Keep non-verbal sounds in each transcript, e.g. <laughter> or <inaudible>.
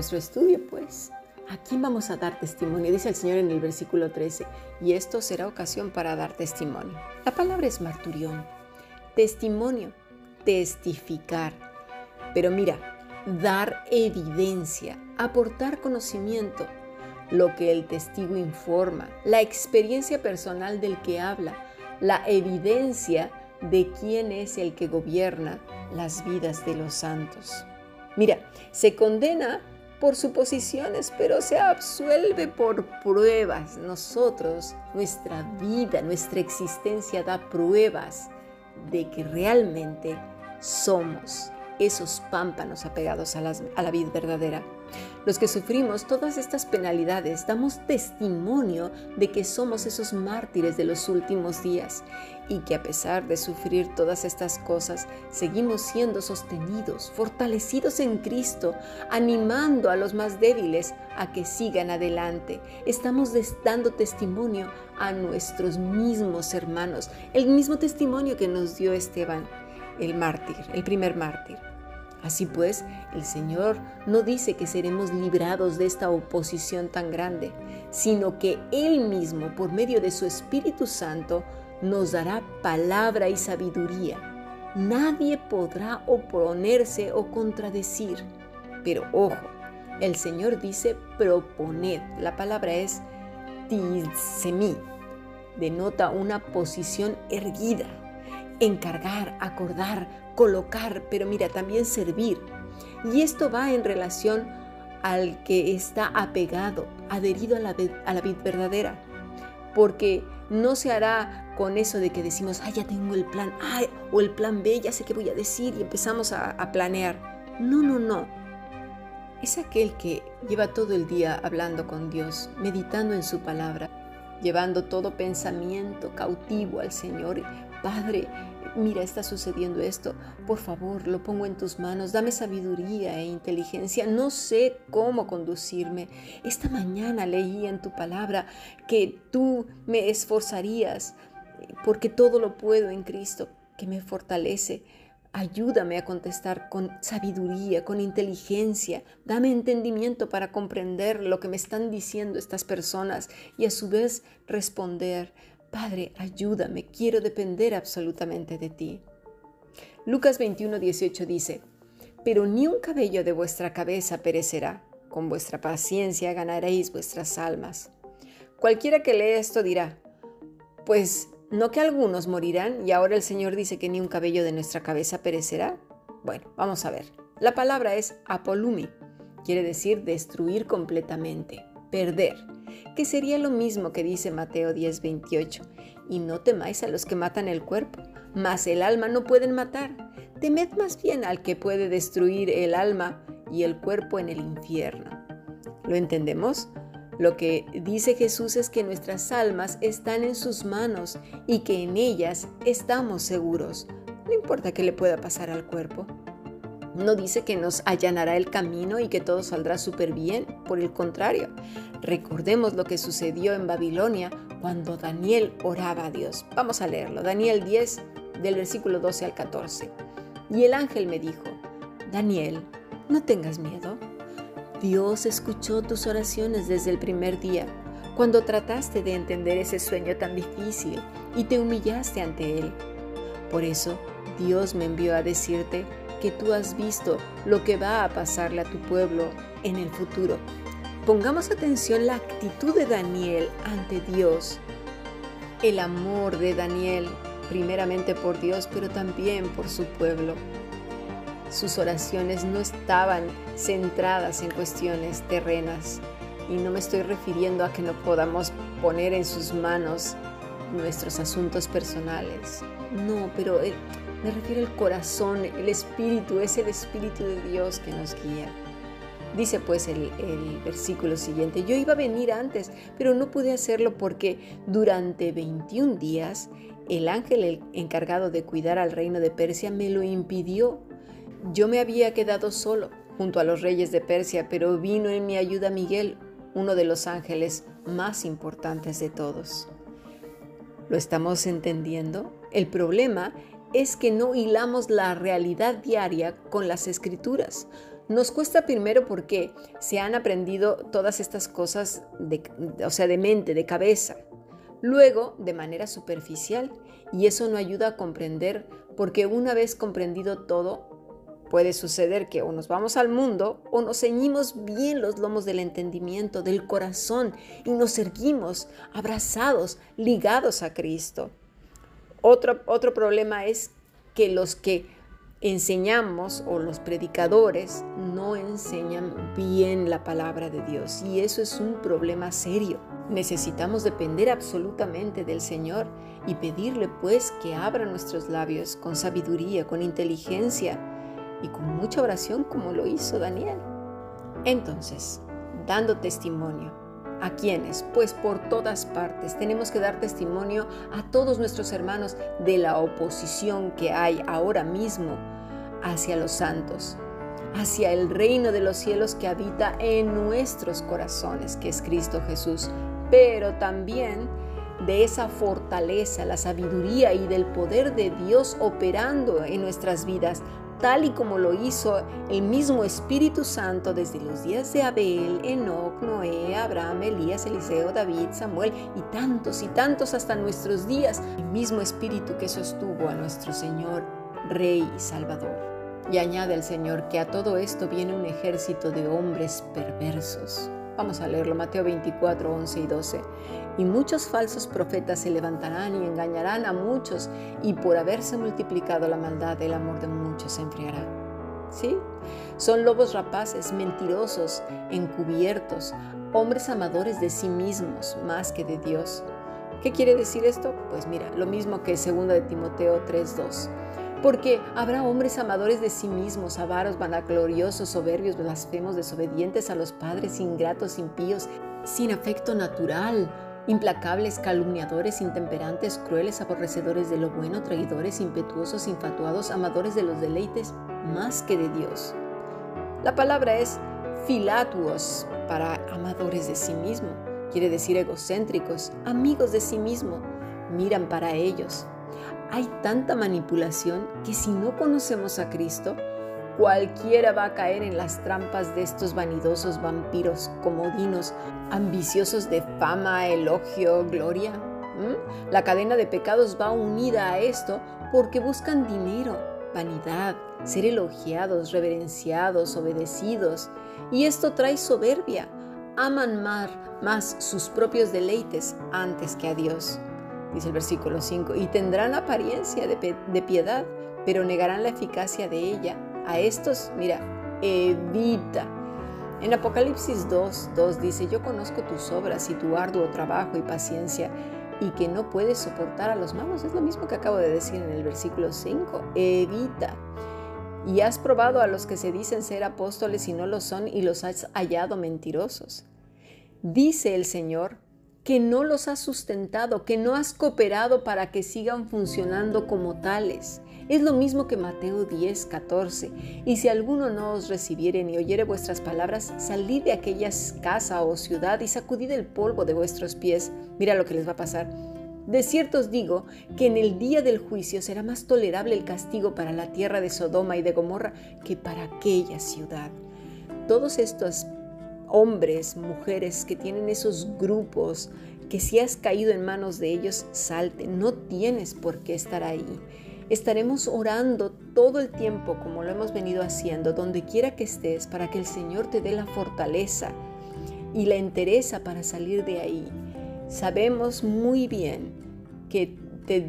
nuestro estudio, pues. ¿A quién vamos a dar testimonio? Dice el Señor en el versículo 13, y esto será ocasión para dar testimonio. La palabra es marturión, testimonio, testificar. Pero mira, dar evidencia, aportar conocimiento, lo que el testigo informa, la experiencia personal del que habla, la evidencia de quién es el que gobierna las vidas de los santos. Mira, se condena por suposiciones, pero se absuelve por pruebas. Nosotros, nuestra vida, nuestra existencia da pruebas de que realmente somos esos pámpanos apegados a, la vida verdadera. Los que sufrimos todas estas penalidades damos testimonio de que somos esos mártires de los últimos días y que a pesar de sufrir todas estas cosas, seguimos siendo sostenidos, fortalecidos en Cristo, animando a los más débiles a que sigan adelante. Estamos dando testimonio a nuestros mismos hermanos, el mismo testimonio que nos dio Esteban, el mártir, el primer mártir. Así pues, el Señor no dice que seremos librados de esta oposición tan grande, sino que Él mismo, por medio de su Espíritu Santo, nos dará palabra y sabiduría. Nadie podrá oponerse o contradecir. Pero ojo, el Señor dice proponed. La palabra es tisemi. Denota una posición erguida. Encargar, acordar, colocar, pero mira, también servir. Y esto va en relación al que está apegado, adherido a la, a la vida verdadera. Porque no se hará con eso de que decimos, ah, ya tengo el plan A o el plan B, ya sé qué voy a decir y empezamos a, a planear. No, no, no. Es aquel que lleva todo el día hablando con Dios, meditando en su palabra, llevando todo pensamiento cautivo al Señor. Padre, mira, está sucediendo esto, por favor, lo pongo en tus manos, dame sabiduría e inteligencia, no sé cómo conducirme. Esta mañana leí en tu palabra que tú me esforzarías porque todo lo puedo en Cristo que me fortalece. Ayúdame a contestar con sabiduría, con inteligencia. Dame entendimiento para comprender lo que me están diciendo estas personas y a su vez responder. Padre, ayúdame, quiero depender absolutamente de ti. Lucas 21, 18 dice, Pero ni un cabello de vuestra cabeza perecerá, con vuestra paciencia ganaréis vuestras almas. Cualquiera que lee esto dirá, Pues, ¿no que algunos morirán y ahora el Señor dice que ni un cabello de nuestra cabeza perecerá? Bueno, vamos a ver. La palabra es apolumi, quiere decir destruir completamente, perder que sería lo mismo que dice Mateo 10:28, y no temáis a los que matan el cuerpo, mas el alma no pueden matar. Temed más bien al que puede destruir el alma y el cuerpo en el infierno. ¿Lo entendemos? Lo que dice Jesús es que nuestras almas están en sus manos y que en ellas estamos seguros. No importa qué le pueda pasar al cuerpo. No dice que nos allanará el camino y que todo saldrá súper bien, por el contrario. Recordemos lo que sucedió en Babilonia cuando Daniel oraba a Dios. Vamos a leerlo, Daniel 10 del versículo 12 al 14. Y el ángel me dijo, Daniel, no tengas miedo. Dios escuchó tus oraciones desde el primer día, cuando trataste de entender ese sueño tan difícil y te humillaste ante él. Por eso, Dios me envió a decirte que tú has visto lo que va a pasarle a tu pueblo en el futuro. Pongamos atención la actitud de Daniel ante Dios, el amor de Daniel, primeramente por Dios, pero también por su pueblo. Sus oraciones no estaban centradas en cuestiones terrenas y no me estoy refiriendo a que no podamos poner en sus manos nuestros asuntos personales. No, pero eh, me refiero al corazón, el espíritu, es el espíritu de Dios que nos guía. Dice pues el, el, versículo siguiente, yo iba a venir antes, pero no pude hacerlo porque durante 21 días el ángel encargado de cuidar al reino de Persia me lo impidió. Yo me había quedado solo junto a los reyes de Persia, pero vino en mi ayuda Miguel, uno de los ángeles más importantes de todos. ¿Lo estamos entendiendo? El problema es que no hilamos la realidad diaria con las escrituras. Nos cuesta primero porque se han aprendido todas estas cosas, de, o sea, de mente, de cabeza. Luego, de manera superficial, y eso no ayuda a comprender porque una vez comprendido todo, puede suceder que o nos vamos al mundo o nos ceñimos bien los lomos del entendimiento, del corazón y nos erguimos abrazados, ligados a Cristo. Otro, otro problema es que los que enseñamos o los predicadores no enseñan bien la palabra de Dios y eso es un problema serio. Necesitamos depender absolutamente del Señor y pedirle pues que abra nuestros labios con sabiduría, con inteligencia y con mucha oración como lo hizo Daniel. Entonces, dando testimonio, ¿A quiénes? Pues por todas partes. Tenemos que dar testimonio a todos nuestros hermanos de la oposición que hay ahora mismo hacia los santos, hacia el reino de los cielos que habita en nuestros corazones, que es Cristo Jesús, pero también de esa fortaleza, la sabiduría y del poder de Dios operando en nuestras vidas tal y como lo hizo el mismo Espíritu Santo desde los días de Abel, Enoch, Noé, Abraham, Elías, Eliseo, David, Samuel y tantos y tantos hasta nuestros días, el mismo Espíritu que sostuvo a nuestro Señor, Rey y Salvador. Y añade el Señor que a todo esto viene un ejército de hombres perversos. Vamos a leerlo, Mateo 24, 11 y 12 y muchos falsos profetas se levantarán y engañarán a muchos, y por haberse multiplicado la maldad, el amor de muchos se enfriará. ¿Sí? Son lobos rapaces, mentirosos, encubiertos, hombres amadores de sí mismos más que de Dios. ¿Qué quiere decir esto? Pues mira, lo mismo que 2 de Timoteo 3:2. Porque habrá hombres amadores de sí mismos, avaros, vanagloriosos, soberbios, blasfemos, desobedientes a los padres, ingratos, impíos, sin afecto natural, implacables, calumniadores, intemperantes, crueles, aborrecedores de lo bueno, traidores, impetuosos, infatuados, amadores de los deleites, más que de Dios. La palabra es filatuos para amadores de sí mismo, quiere decir egocéntricos, amigos de sí mismo, miran para ellos. Hay tanta manipulación que si no conocemos a Cristo, Cualquiera va a caer en las trampas de estos vanidosos vampiros comodinos, ambiciosos de fama, elogio, gloria. La cadena de pecados va unida a esto porque buscan dinero, vanidad, ser elogiados, reverenciados, obedecidos. Y esto trae soberbia. Aman más, sus propios deleites antes que a Dios. Dice el versículo 5. Y tendrán apariencia de, de piedad, pero negarán la eficacia de ella a estos, mira, evita. En Apocalipsis 2, 2 dice, yo conozco tus obras y tu arduo trabajo y paciencia y que no puedes soportar a los malos. Es lo mismo que acabo de decir en el versículo 5. Evita. Y has probado a los que se dicen ser apóstoles y no lo son y los has hallado mentirosos. Dice el Señor que no los has sustentado, que no has cooperado para que sigan funcionando como tales. Es lo mismo que Mateo 10, 14. Y si alguno no os recibiere ni oyere vuestras palabras, salid de aquella casa o ciudad y sacudid el polvo de vuestros pies. Mira lo que les va a pasar. De cierto os digo que en el día del juicio será más tolerable el castigo para la tierra de Sodoma y de Gomorra que para aquella ciudad. Todos estos hombres, mujeres que tienen esos grupos, que si has caído en manos de ellos, salte. No tienes por qué estar ahí. Estaremos orando todo el tiempo como lo hemos venido haciendo, donde quiera que estés, para que el Señor te dé la fortaleza y la entereza para salir de ahí. Sabemos muy bien que te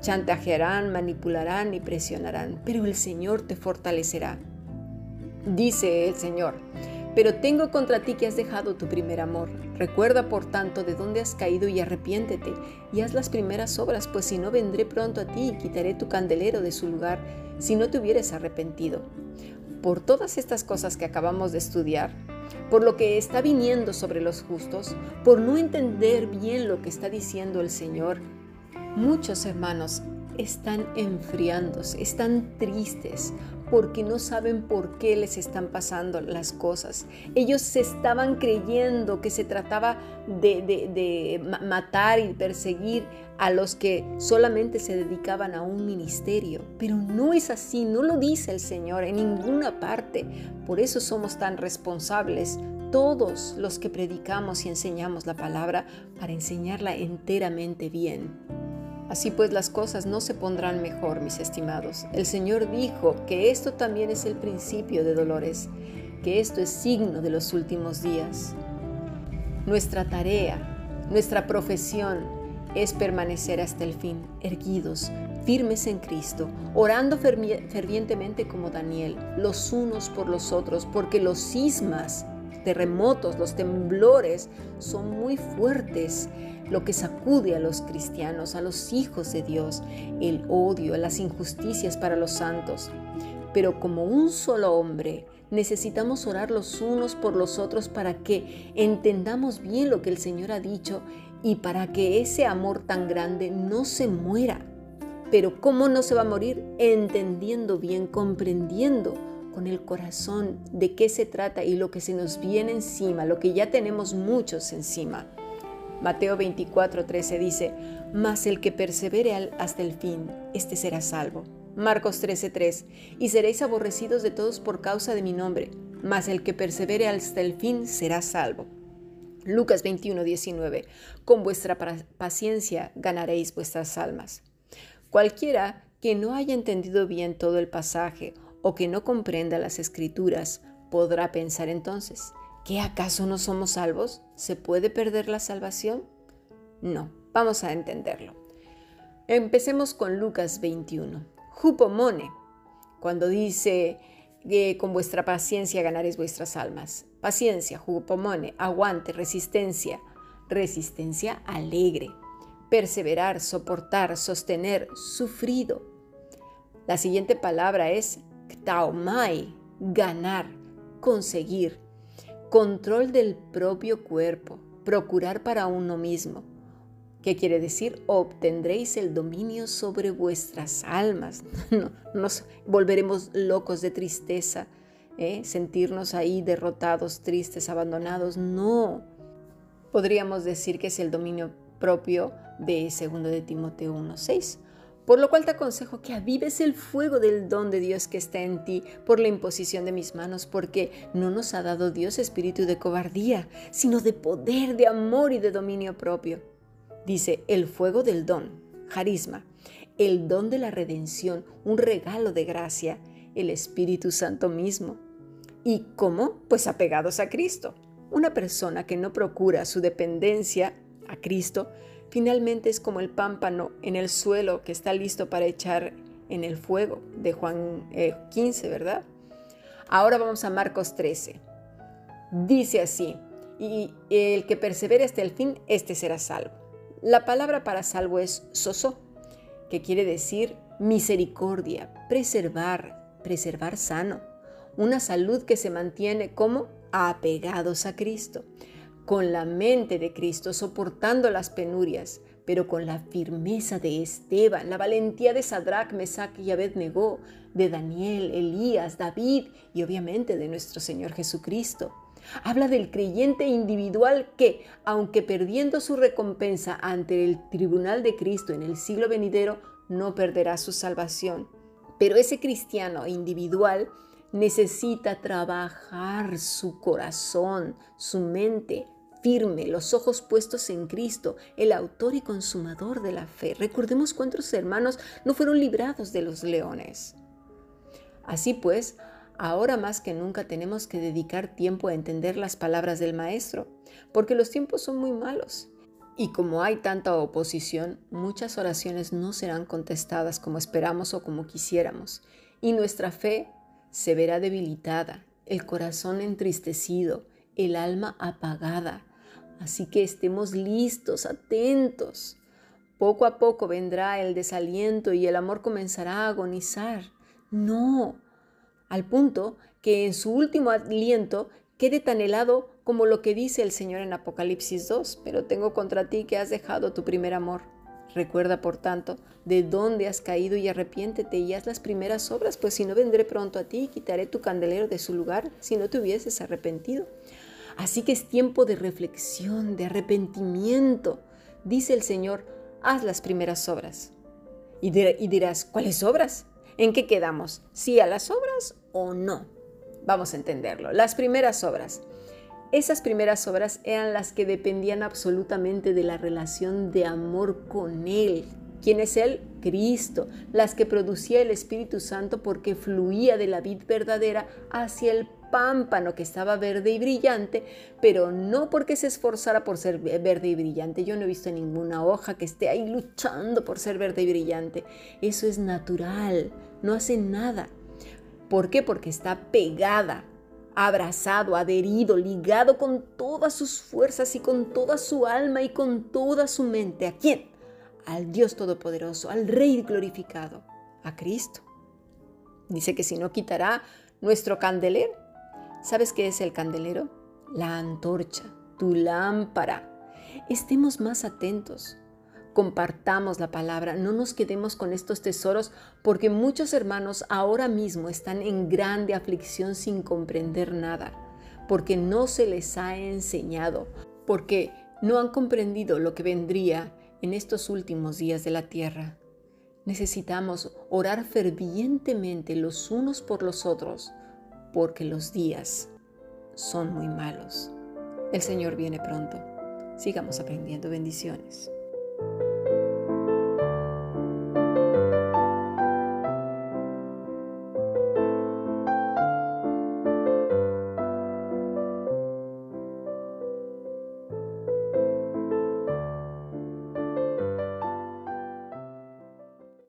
chantajearán, manipularán y presionarán, pero el Señor te fortalecerá. Dice el Señor, pero tengo contra ti que has dejado tu primer amor. Recuerda, por tanto, de dónde has caído y arrepiéntete, y haz las primeras obras, pues si no vendré pronto a ti y quitaré tu candelero de su lugar, si no te hubieres arrepentido. Por todas estas cosas que acabamos de estudiar, por lo que está viniendo sobre los justos, por no entender bien lo que está diciendo el Señor, muchos hermanos están enfriándose, están tristes porque no saben por qué les están pasando las cosas. Ellos se estaban creyendo que se trataba de, matar y perseguir a los que solamente se dedicaban a un ministerio, pero no es así, no lo dice el Señor en ninguna parte. Por eso somos tan responsables todos los que predicamos y enseñamos la palabra para enseñarla enteramente bien. Así pues las cosas no se pondrán mejor, mis estimados. El Señor dijo que esto también es el principio de dolores, que esto es signo de los últimos días. Nuestra tarea, nuestra profesión es permanecer hasta el fin, erguidos, firmes en Cristo, orando fervientemente como Daniel, los unos por los otros, porque los sismas terremotos, los temblores son muy fuertes, lo que sacude a los cristianos, a los hijos de Dios, el odio, las injusticias para los santos. Pero como un solo hombre, necesitamos orar los unos por los otros para que entendamos bien lo que el Señor ha dicho y para que ese amor tan grande no se muera. Pero ¿cómo no se va a morir? Entendiendo bien, comprendiendo con el corazón de qué se trata y lo que se nos viene encima, lo que ya tenemos muchos encima. Mateo 24, 13 dice, Mas el que persevere hasta el fin, este será salvo. Marcos 13, 3, Y seréis aborrecidos de todos por causa de mi nombre, mas el que persevere hasta el fin será salvo. Lucas 21, 19, Con vuestra paciencia ganaréis vuestras almas. Cualquiera que no haya entendido bien todo el pasaje o que no comprenda las escrituras podrá pensar entonces, ¿que acaso no somos salvos? ¿Se puede perder la salvación? No, vamos a entenderlo. Empecemos con Lucas 21. Jupomone, cuando dice que con vuestra paciencia ganaréis vuestras almas. Paciencia, jupomone, aguante, resistencia, resistencia alegre, perseverar, soportar, sostener, sufrido. La siguiente palabra es taomai, ganar, conseguir, control del propio cuerpo, procurar para uno mismo. ¿Qué quiere decir? Obtendréis el dominio sobre vuestras almas. <laughs> No, nos volveremos locos de tristeza, ¿eh? sentirnos ahí derrotados, tristes, abandonados. No. Podríamos decir que es el dominio propio de 2 de Timoteo 1.6 por lo cual te aconsejo que avives el fuego del don de Dios que está en ti por la imposición de mis manos, porque no nos ha dado Dios espíritu de cobardía, sino de poder, de amor y de dominio propio. Dice, el fuego del don, carisma, el don de la redención, un regalo de gracia, el Espíritu Santo mismo. ¿Y cómo? Pues apegados a Cristo. Una persona que no procura su dependencia a Cristo Finalmente es como el pámpano en el suelo que está listo para echar en el fuego de Juan 15, eh, ¿verdad? Ahora vamos a Marcos 13. Dice así, y el que persevere hasta el fin, este será salvo. La palabra para salvo es soso, que quiere decir misericordia, preservar, preservar sano, una salud que se mantiene como apegados a Cristo con la mente de Cristo, soportando las penurias, pero con la firmeza de Esteban, la valentía de Sadrach, Mesach y Abednego, de Daniel, Elías, David y obviamente de nuestro Señor Jesucristo. Habla del creyente individual que, aunque perdiendo su recompensa ante el tribunal de Cristo en el siglo venidero, no perderá su salvación. Pero ese cristiano individual necesita trabajar su corazón, su mente, firme, los ojos puestos en Cristo, el autor y consumador de la fe. Recordemos cuántos hermanos no fueron librados de los leones. Así pues, ahora más que nunca tenemos que dedicar tiempo a entender las palabras del Maestro, porque los tiempos son muy malos. Y como hay tanta oposición, muchas oraciones no serán contestadas como esperamos o como quisiéramos, y nuestra fe se verá debilitada, el corazón entristecido, el alma apagada, Así que estemos listos, atentos. Poco a poco vendrá el desaliento y el amor comenzará a agonizar. No, al punto que en su último aliento quede tan helado como lo que dice el Señor en Apocalipsis 2, pero tengo contra ti que has dejado tu primer amor. Recuerda, por tanto, de dónde has caído y arrepiéntete y haz las primeras obras, pues si no vendré pronto a ti y quitaré tu candelero de su lugar si no te hubieses arrepentido. Así que es tiempo de reflexión, de arrepentimiento. Dice el Señor, haz las primeras obras. Y, dirás, ¿cuáles obras? ¿En qué quedamos? ¿Sí a las obras o no? Vamos a entenderlo. Las primeras obras. Esas primeras obras eran las que dependían absolutamente de la relación de amor con Él. ¿Quién es Él? Cristo. Las que producía el Espíritu Santo porque fluía de la vid verdadera hacia el pámpano que estaba verde y brillante, pero no porque se esforzara por ser verde y brillante. Yo no he visto ninguna hoja que esté ahí luchando por ser verde y brillante. Eso es natural, no hace nada. ¿Por qué? Porque está pegada abrazado, adherido, ligado con todas sus fuerzas y con toda su alma y con toda su mente. ¿A quién? Al Dios Todopoderoso, al Rey glorificado, a Cristo. Dice que si no quitará nuestro candelero. ¿Sabes qué es el candelero? La antorcha, tu lámpara. Estemos más atentos compartamos la palabra, no nos quedemos con estos tesoros porque muchos hermanos ahora mismo están en grande aflicción sin comprender nada, porque no se les ha enseñado, porque no han comprendido lo que vendría en estos últimos días de la tierra. Necesitamos orar fervientemente los unos por los otros, porque los días son muy malos. El Señor viene pronto. Sigamos aprendiendo bendiciones.